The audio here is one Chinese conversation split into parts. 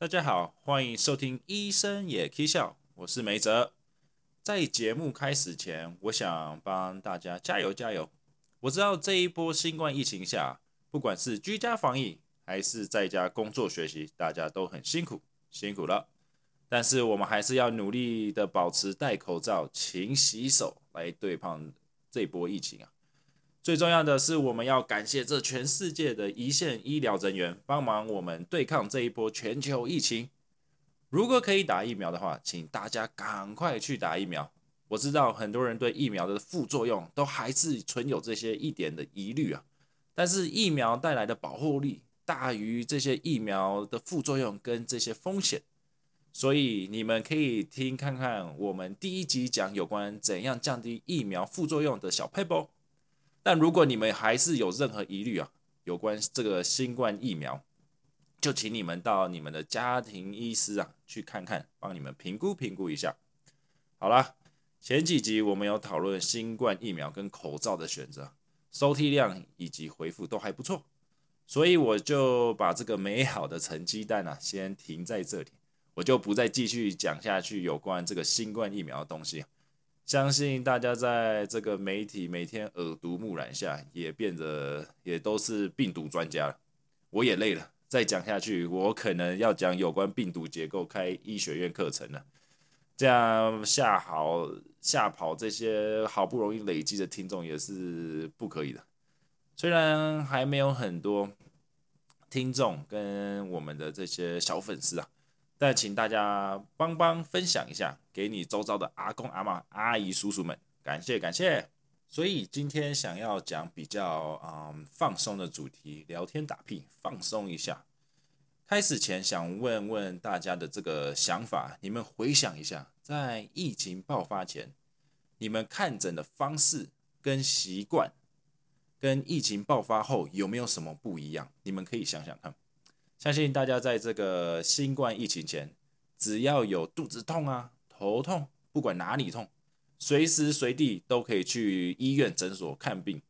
大家好，欢迎收听《医生也可以笑》，我是梅泽。在节目开始前，我想帮大家加油加油。我知道这一波新冠疫情下，不管是居家防疫还是在家工作学习，大家都很辛苦，辛苦了。但是我们还是要努力的保持戴口罩、勤洗手，来对抗这波疫情啊。最重要的是，我们要感谢这全世界的一线医疗人员，帮忙我们对抗这一波全球疫情。如果可以打疫苗的话，请大家赶快去打疫苗。我知道很多人对疫苗的副作用都还是存有这些一点的疑虑啊，但是疫苗带来的保护力大于这些疫苗的副作用跟这些风险，所以你们可以听看看我们第一集讲有关怎样降低疫苗副作用的小 PEP。但如果你们还是有任何疑虑啊，有关这个新冠疫苗，就请你们到你们的家庭医师啊去看看，帮你们评估评估一下。好了。前几集我们有讨论新冠疫苗跟口罩的选择，收听量以及回复都还不错，所以我就把这个美好的成绩单啊先停在这里，我就不再继续讲下去有关这个新冠疫苗的东西。相信大家在这个媒体每天耳濡目染下，也变得也都是病毒专家了。我也累了，再讲下去，我可能要讲有关病毒结构开医学院课程了。这样吓好吓跑这些好不容易累积的听众也是不可以的。虽然还没有很多听众跟我们的这些小粉丝啊，但请大家帮帮分享一下，给你周遭的阿公阿妈、阿姨叔叔们，感谢感谢。所以今天想要讲比较嗯放松的主题，聊天打屁，放松一下。开始前想问问大家的这个想法，你们回想一下，在疫情爆发前，你们看诊的方式跟习惯，跟疫情爆发后有没有什么不一样？你们可以想想看。相信大家在这个新冠疫情前，只要有肚子痛啊、头痛，不管哪里痛，随时随地都可以去医院诊所看病。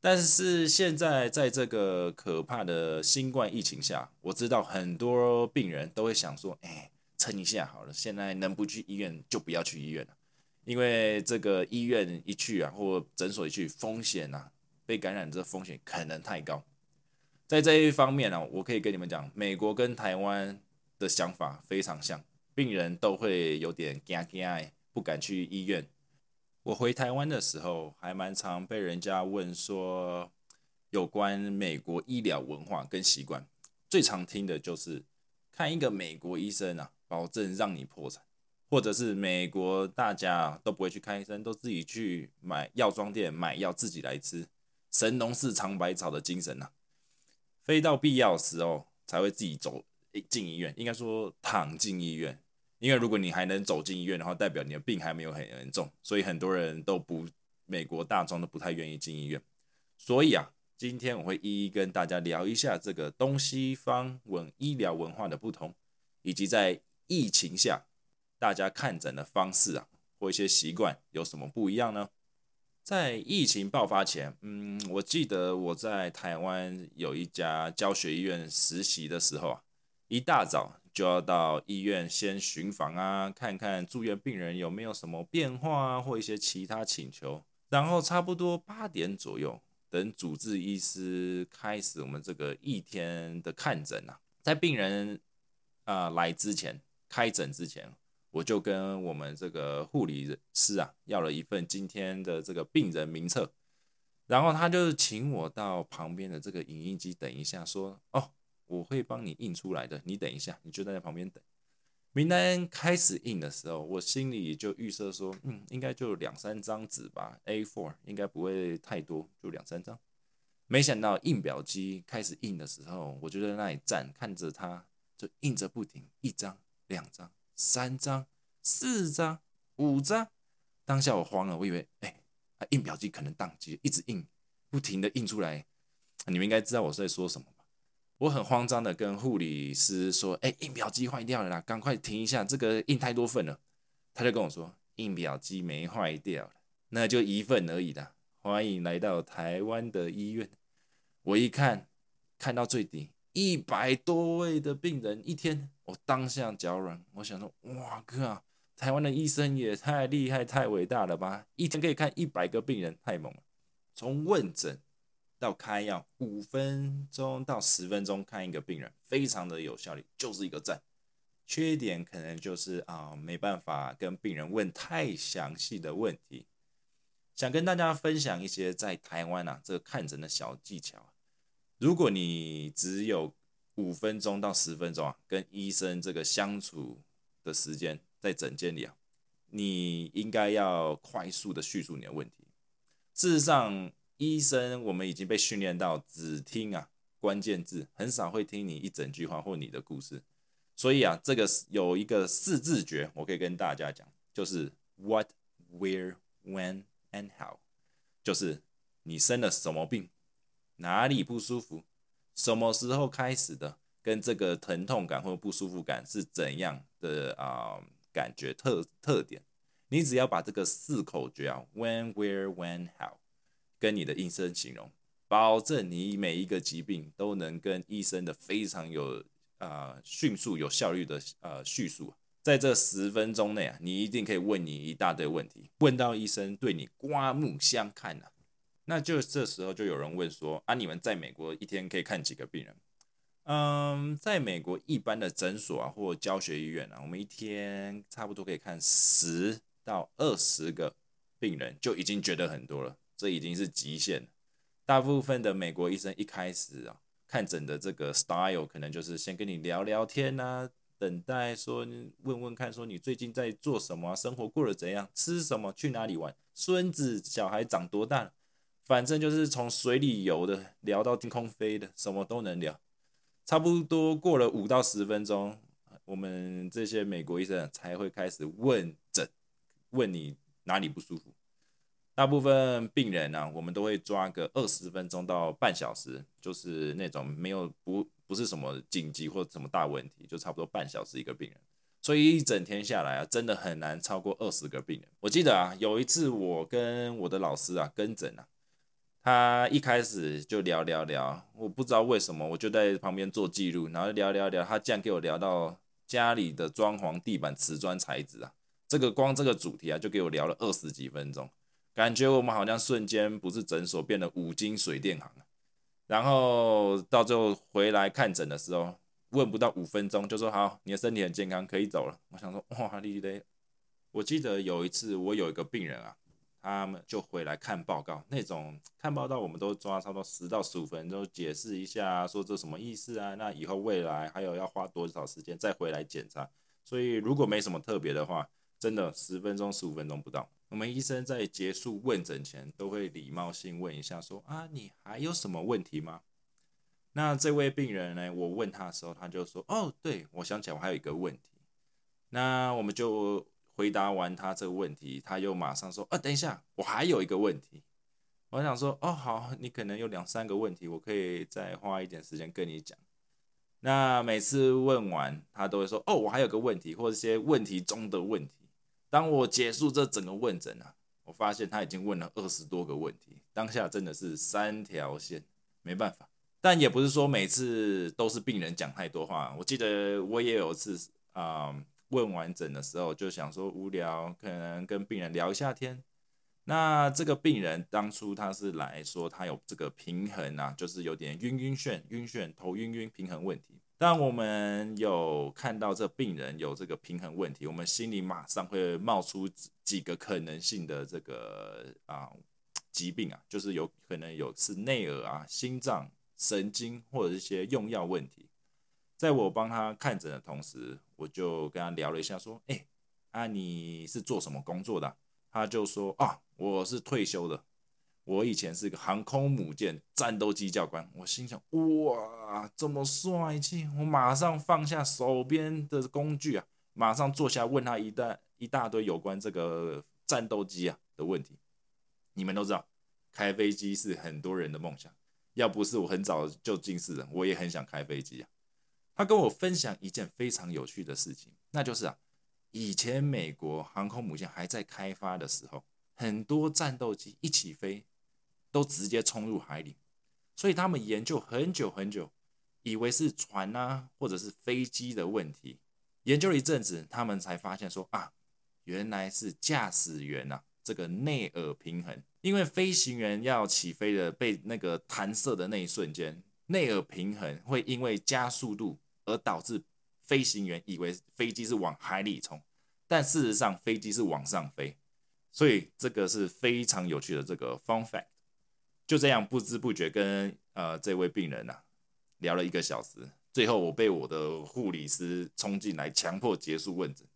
但是现在在这个可怕的新冠疫情下，我知道很多病人都会想说：“哎，撑一下好了，现在能不去医院就不要去医院了，因为这个医院一去啊，或诊所一去，风险啊，被感染这风险可能太高。”在这一方面呢，我可以跟你们讲，美国跟台湾的想法非常像，病人都会有点惊惊，不敢去医院。我回台湾的时候，还蛮常被人家问说有关美国医疗文化跟习惯。最常听的就是看一个美国医生啊，保证让你破产，或者是美国大家都不会去看医生，都自己去买药妆店买药自己来吃，神农氏尝百草的精神呐。非到必要时候才会自己走进医院，应该说躺进医院。因为如果你还能走进医院的话，代表你的病还没有很严重，所以很多人都不，美国大众都不太愿意进医院。所以啊，今天我会一一跟大家聊一下这个东西方文医疗文化的不同，以及在疫情下大家看诊的方式啊，或一些习惯有什么不一样呢？在疫情爆发前，嗯，我记得我在台湾有一家教学医院实习的时候啊，一大早。就要到医院先巡房啊，看看住院病人有没有什么变化啊，或一些其他请求。然后差不多八点左右，等主治医师开始我们这个一天的看诊啊，在病人啊来之前，开诊之前，我就跟我们这个护理师啊要了一份今天的这个病人名册，然后他就请我到旁边的这个影印机等一下，说哦。我会帮你印出来的，你等一下，你就在那旁边等。名单开始印的时候，我心里就预设说，嗯，应该就两三张纸吧，A4 应该不会太多，就两三张。没想到印表机开始印的时候，我就在那里站，看着它就印着不停，一张、两张、三张、四张、五张。当下我慌了，我以为，哎，印表机可能宕机，一直印，不停的印出来。你们应该知道我在说什么。我很慌张的跟护理师说：“哎，印表机坏掉了啦，赶快停一下，这个印太多份了。”他就跟我说：“印表机没坏掉那就一份而已的。欢迎来到台湾的医院。”我一看，看到最底一百多位的病人一天，我当下脚软，我想说，哇靠，台湾的医生也太厉害、太伟大了吧！一天可以看一百个病人，太猛了。从问诊到开药，五分钟到十分钟看一个病人，非常的有效率，就是一个赞。缺点可能就是啊，没办法跟病人问太详细的问题。想跟大家分享一些在台湾啊这个看诊的小技巧。如果你只有五分钟到十分钟啊，跟医生这个相处的时间。在诊间里啊，你应该要快速的叙述你的问题。事实上，医生我们已经被训练到只听啊关键字，很少会听你一整句话或你的故事。所以啊，这个有一个四字诀，我可以跟大家讲，就是 What, Where, When, and How，就是你生了什么病，哪里不舒服，什么时候开始的，跟这个疼痛感或不舒服感是怎样的啊。感觉特特点，你只要把这个四口诀啊，when where when how，跟你的医生形容，保证你每一个疾病都能跟医生的非常有啊迅速有效率的呃叙述，在这十分钟内啊，你一定可以问你一大堆问题，问到医生对你刮目相看呐。那就这时候就有人问说啊，你们在美国一天可以看几个病人？嗯，在美国一般的诊所啊，或教学医院啊，我们一天差不多可以看十到二十个病人，就已经觉得很多了，这已经是极限了。大部分的美国医生一开始啊，看诊的这个 style 可能就是先跟你聊聊天啊，等待说问问看，说你最近在做什么，生活过得怎样，吃什么，去哪里玩，孙子小孩长多大，反正就是从水里游的聊到天空飞的，什么都能聊。差不多过了五到十分钟，我们这些美国医生才会开始问诊，问你哪里不舒服。大部分病人呢，我们都会抓个二十分钟到半小时，就是那种没有不不是什么紧急或什么大问题，就差不多半小时一个病人。所以一整天下来啊，真的很难超过二十个病人。我记得啊，有一次我跟我的老师啊跟诊啊。他一开始就聊聊聊，我不知道为什么，我就在旁边做记录，然后聊聊聊，他竟然给我聊到家里的装潢、地板、瓷砖材质啊，这个光这个主题啊，就给我聊了二十几分钟，感觉我们好像瞬间不是诊所变得五金水电行然后到最后回来看诊的时候，问不到五分钟就说好，你的身体很健康，可以走了。我想说哇，你嘞！我记得有一次我有一个病人啊。他们就回来看报告，那种看报告我们都抓差不多十到十五分钟，解释一下说这什么意思啊？那以后未来还有要花多少时间再回来检查？所以如果没什么特别的话，真的十分钟十五分钟不到。我们医生在结束问诊前都会礼貌性问一下，说啊，你还有什么问题吗？那这位病人呢？我问他的时候，他就说，哦，对我想起来我还有一个问题。那我们就。回答完他这个问题，他又马上说：“啊，等一下，我还有一个问题。”我想说：“哦，好，你可能有两三个问题，我可以再花一点时间跟你讲。”那每次问完，他都会说：“哦，我还有个问题，或者些问题中的问题。”当我结束这整个问诊啊，我发现他已经问了二十多个问题，当下真的是三条线，没办法。但也不是说每次都是病人讲太多话，我记得我也有一次啊。问完整的时候就想说无聊，可能跟病人聊一下天。那这个病人当初他是来说他有这个平衡啊，就是有点晕晕眩、晕眩、头晕晕、平衡问题。当我们有看到这病人有这个平衡问题，我们心里马上会冒出几个可能性的这个啊疾病啊，就是有可能有是内耳啊、心脏、神经或者一些用药问题。在我帮他看诊的同时，我就跟他聊了一下，说：“哎，啊，你是做什么工作的？”他就说：“啊，我是退休的，我以前是个航空母舰战斗机教官。”我心想：“哇，这么帅气！”我马上放下手边的工具啊，马上坐下问他一大一大堆有关这个战斗机啊的问题。你们都知道，开飞机是很多人的梦想，要不是我很早就近视了，我也很想开飞机啊。他跟我分享一件非常有趣的事情，那就是啊，以前美国航空母舰还在开发的时候，很多战斗机一起飞都直接冲入海里，所以他们研究很久很久，以为是船啊或者是飞机的问题，研究了一阵子，他们才发现说啊，原来是驾驶员啊这个内耳平衡，因为飞行员要起飞的被那个弹射的那一瞬间，内耳平衡会因为加速度而导致飞行员以为飞机是往海里冲，但事实上飞机是往上飞，所以这个是非常有趣的这个 fun fact。就这样不知不觉跟呃这位病人呐聊了一个小时，最后我被我的护理师冲进来强迫结束问诊，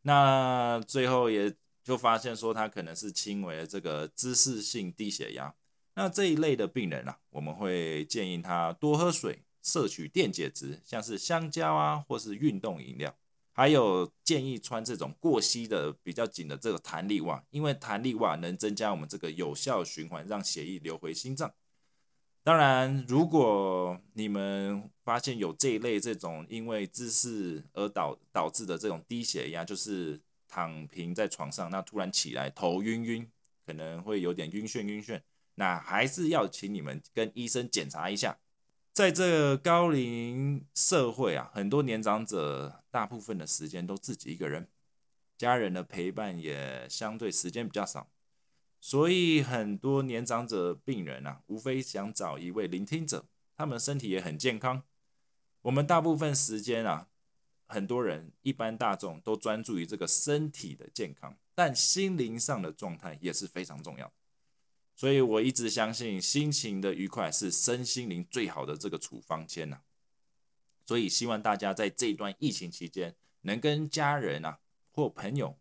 那最后也就发现说他可能是轻微的这个姿势性低血压，那这一类的病人啊，我们会建议他多喝水，摄取电解质，像是香蕉啊或是运动饮料。还有建议穿这种过膝的比较紧的这个弹力袜，因为弹力袜能增加我们这个有效循环，让血液流回心脏。当然，如果你们发现有这一类这种因为姿势而导导致的这种低血压，就是躺平在床上，那突然起来头晕晕，可能会有点晕眩晕眩，那还是要请你们跟医生检查一下。在这个高龄社会啊，很多年长者大部分的时间都自己一个人，家人的陪伴也相对时间比较少，所以很多年长者病人啊，无非想找一位聆听者，他们身体也很健康。我们大部分时间啊，很多人一般大众都专注于这个身体的健康，但心灵上的状态也是非常重要。所以我一直相信，心情的愉快是身心灵最好的这个处方签呐。所以希望大家在这段疫情期间，能跟家人啊或朋友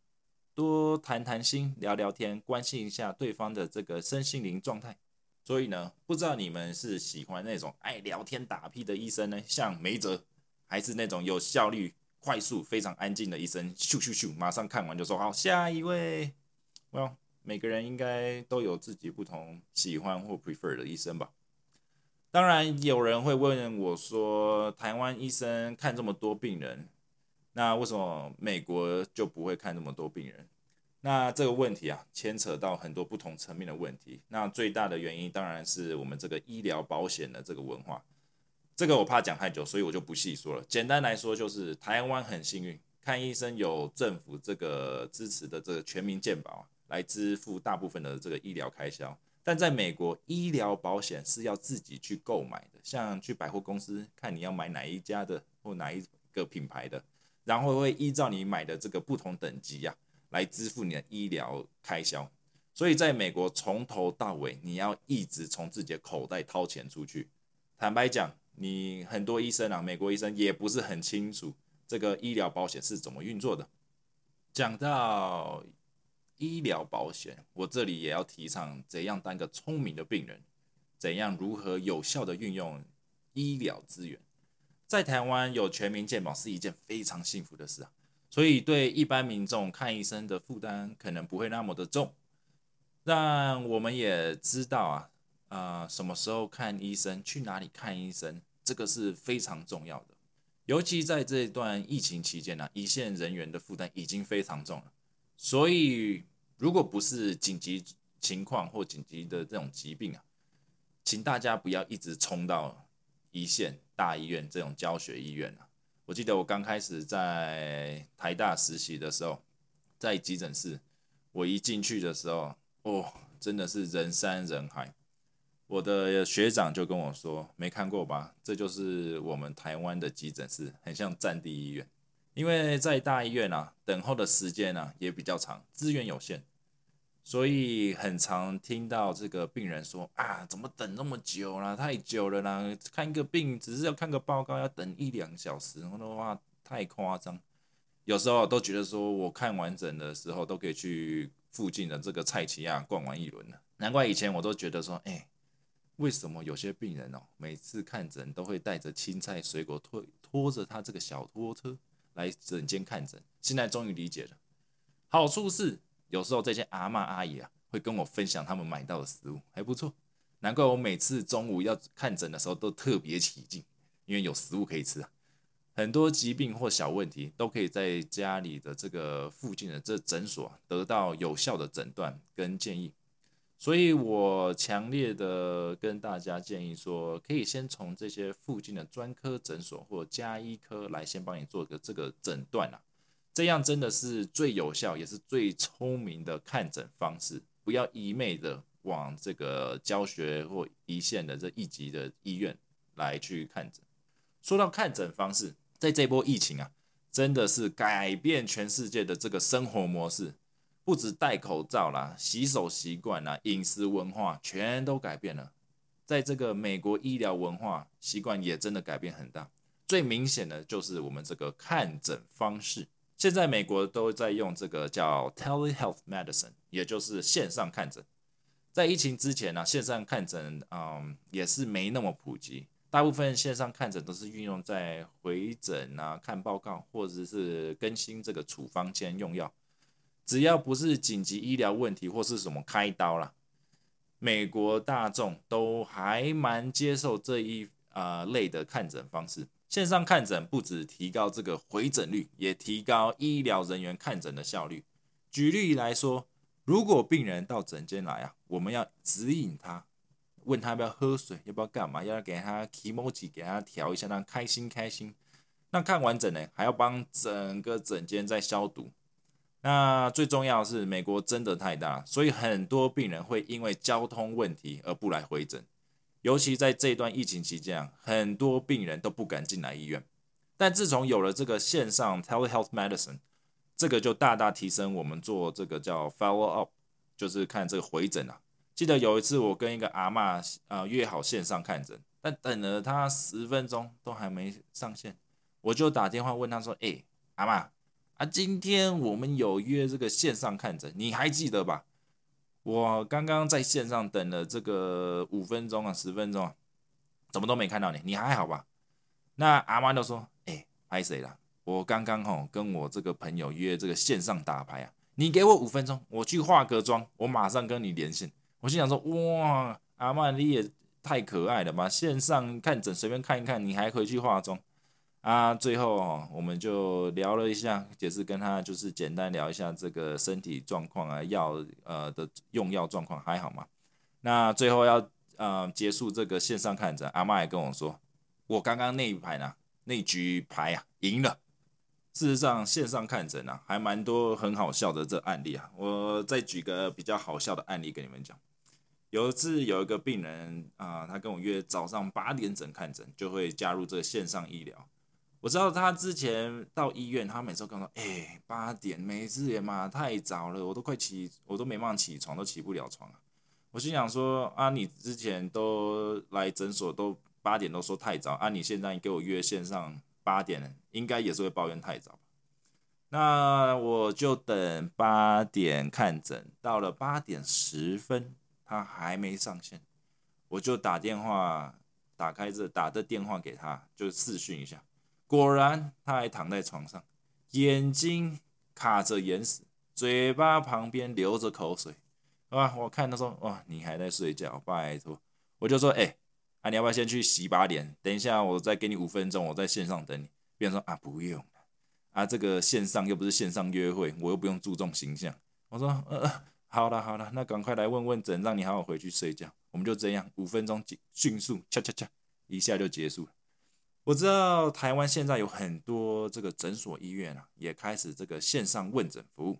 多谈谈心、聊聊天，关心一下对方的这个身心灵状态。所以呢，不知道你们是喜欢那种爱聊天打屁的医生呢，像梅泽，还是那种有效率、快速、非常安静的医生，咻咻咻，马上看完就说好，下一位，Well。每个人应该都有自己不同喜欢或 prefer 的医生吧。当然，有人会问我说：“台湾医生看这么多病人，那为什么美国就不会看这么多病人？”那这个问题啊，牵扯到很多不同层面的问题。那最大的原因当然是我们这个医疗保险的这个文化。这个我怕讲太久，所以我就不细说了。简单来说，就是台湾很幸运，看医生有政府这个支持的这个全民健保。来支付大部分的这个医疗开销，但在美国，医疗保险是要自己去购买的，像去百货公司看你要买哪一家的或哪一个品牌的，然后会依照你买的这个不同等级呀，来支付你的医疗开销。所以在美国，从头到尾你要一直从自己的口袋掏钱出去。坦白讲，你很多医生啊，美国医生也不是很清楚这个医疗保险是怎么运作的。讲到。医疗保险，我这里也要提倡怎样当个聪明的病人，怎样如何有效的运用医疗资源。在台湾有全民健保是一件非常幸福的事啊，所以对一般民众看医生的负担可能不会那么的重。但我们也知道啊，呃，什么时候看医生，去哪里看医生，这个是非常重要的。尤其在这段疫情期间呢，一线人员的负担已经非常重了。所以，如果不是紧急情况或紧急的这种疾病啊，请大家不要一直冲到一线大医院这种教学医院啊。我记得我刚开始在台大实习的时候，在急诊室，我一进去的时候，哦，真的是人山人海。我的学长就跟我说：“没看过吧？这就是我们台湾的急诊室，很像战地医院。”因为在大医院啊，等候的时间啊也比较长，资源有限，所以很常听到这个病人说啊，怎么等那么久了？太久了啦！看一个病只是要看个报告，要等一两小时，我的话太夸张。有时候都觉得说我看完整的时候都可以去附近的这个菜奇亚逛完一轮了。难怪以前我都觉得说，哎，为什么有些病人哦，每次看诊都会带着青菜水果拖拖着他这个小拖车？来诊间看诊，现在终于理解了。好处是有时候这些阿妈阿姨啊，会跟我分享他们买到的食物，还不错。难怪我每次中午要看诊的时候都特别起劲，因为有食物可以吃啊。很多疾病或小问题都可以在家里的这个附近的这诊所得到有效的诊断跟建议。所以我强烈的跟大家建议说，可以先从这些附近的专科诊所或加医科来先帮你做个这个诊断啊，这样真的是最有效也是最聪明的看诊方式，不要一昧的往这个教学或一线的这一级的医院来去看诊。说到看诊方式，在这波疫情啊，真的是改变全世界的这个生活模式。不止戴口罩啦，洗手习惯啦，饮食文化全都改变了。在这个美国医疗文化习惯也真的改变很大。最明显的就是我们这个看诊方式。现在美国都在用这个叫 telehealth medicine，也就是线上看诊。在疫情之前呢，线上看诊嗯也是没那么普及，大部分线上看诊都是运用在回诊啊、看报告或者是更新这个处方签用药。只要不是紧急医疗问题或是什么开刀啦，美国大众都还蛮接受这一啊类的看诊方式。线上看诊不止提高这个回诊率，也提高医疗人员看诊的效率。举例来说，如果病人到诊间来啊，我们要指引他，问他要不要喝水，要不要干嘛，要给他提莫吉，给他调一下，让他开心开心。那看完整呢，还要帮整个诊间再消毒。那最重要的是，美国真的太大，所以很多病人会因为交通问题而不来回诊。尤其在这段疫情期间，很多病人都不敢进来医院。但自从有了这个线上 telehealth medicine，这个就大大提升我们做这个叫 follow up，就是看这个回诊啊。记得有一次我跟一个阿妈啊约好线上看诊，但等了他十分钟都还没上线，我就打电话问他说：“哎，阿妈。”啊，今天我们有约这个线上看诊，你还记得吧？我刚刚在线上等了这个五分钟啊，十分钟啊，怎么都没看到你，你还好吧？那阿妈就说：“哎，拍谁了？我刚刚吼跟我这个朋友约这个线上打牌啊，你给我五分钟，我去化个妆，我马上跟你连线。”我心想说：“哇，阿妈你也太可爱了吧！线上看诊随便看一看，你还可以去化妆。”啊，最后，我们就聊了一下，也是跟他就是简单聊一下这个身体状况啊，药呃的用药状况还好吗？那最后要呃结束这个线上看诊，阿妈也跟我说，我刚刚那一排呢，那局牌啊赢了。事实上，线上看诊啊还蛮多很好笑的这案例啊，我再举个比较好笑的案例给你们讲。有一次有一个病人啊，他跟我约早上八点整看诊，就会加入这个线上医疗。我知道他之前到医院，他每次都跟我说：“哎，八点，每次也嘛太早了，我都快起，我都没办法起床，都起不了床啊。”我心想说：“啊，你之前都来诊所都八点都说太早，啊，你现在给我约线上八点，应该也是会抱怨太早。”那我就等八点看诊，到了八点十分，他还没上线，我就打电话，打开这打的电话给他，就视讯一下。果然，他还躺在床上，眼睛卡着眼屎，嘴巴旁边流着口水。啊，我看他说，哇，你还在睡觉，拜托。我就说，哎，啊，你要不要先去洗把脸？等一下，我再给你五分钟，我在线上等你。别人说，啊，不用啊，这个线上又不是线上约会，我又不用注重形象。我说，呃，好了好了，那赶快来问问诊，让你好好回去睡觉。我们就这样，五分钟迅速，恰恰恰，一下就结束了。我知道台湾现在有很多这个诊所医院啊，也开始这个线上问诊服务。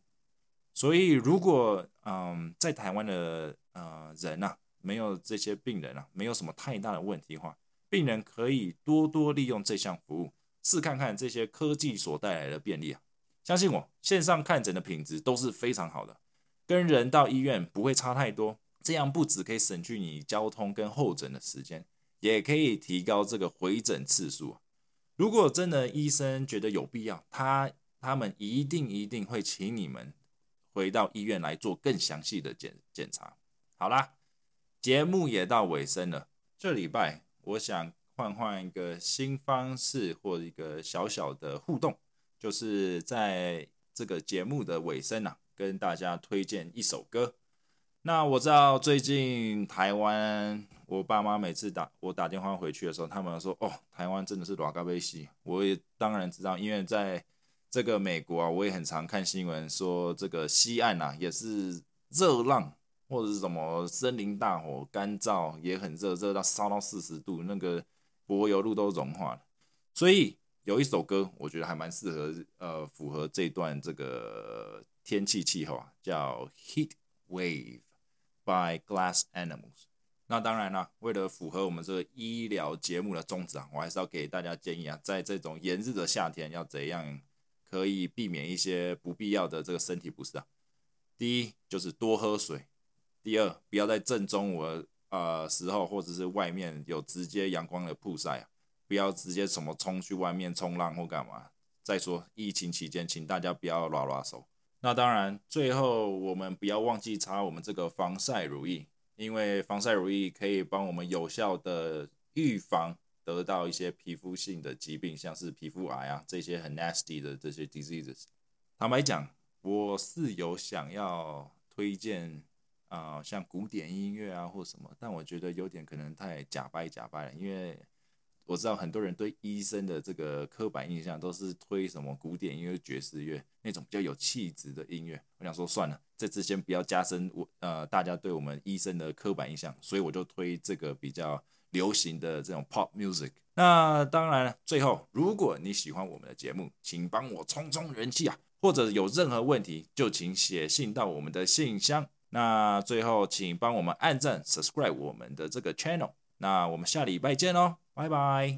所以如果嗯在台湾的呃人呐，没有这些病人啊，没有什么太大的问题的话，病人可以多多利用这项服务，试看看这些科技所带来的便利啊。相信我，线上看诊的品质都是非常好的，跟人到医院不会差太多。这样不止可以省去你交通跟候诊的时间。也可以提高这个回诊次数。如果真的医生觉得有必要，他他们一定一定会请你们回到医院来做更详细的检检查。好啦，节目也到尾声了。这礼拜我想换换一个新方式或一个小小的互动，就是在这个节目的尾声啊，跟大家推荐一首歌。那我知道最近台湾，我爸妈每次打我打电话回去的时候，他们说：“哦，台湾真的是拉嘎贝西。”我也当然知道，因为在这个美国啊，我也很常看新闻说这个西岸呐也是热浪或者是什么森林大火，干燥也很热，热到烧到四十度，那个柏油路都融化了。所以有一首歌，我觉得还蛮适合，呃，符合这段这个天气气候啊，叫《Heat Wave》by Glass Animals。那当然了，为了符合我们这个医疗节目的宗旨啊，我还是要给大家建议啊，在这种炎热的夏天要怎样可以避免一些不必要的这个身体不适啊。第一就是多喝水，第二不要在正中午呃时候或者是外面有直接阳光的曝晒啊，不要直接什么冲去外面冲浪或干嘛。再说疫情期间，请大家不要拉拉手。那当然，最后我们不要忘记擦我们这个防晒乳液。因为防晒乳液可以帮我们有效的预防得到一些皮肤性的疾病，像是皮肤癌啊这些很 nasty 的这些 diseases。坦白讲，我是有想要推荐啊，像古典音乐啊或什么，但我觉得有点可能太假掰假掰了，因为。我知道很多人对医生的这个刻板印象都是推什么古典音乐、爵士乐那种比较有气质的音乐。我想说算了，这次先不要加深我呃大家对我们医生的刻板印象，所以我就推这个比较流行的这种 pop music。那当然，最后如果你喜欢我们的节目，请帮我冲冲人气啊！或者有任何问题，就请写信到我们的信箱。那最后，请帮我们按赞、subscribe 我们的这个 channel。那我们下礼拜见喽！拜拜。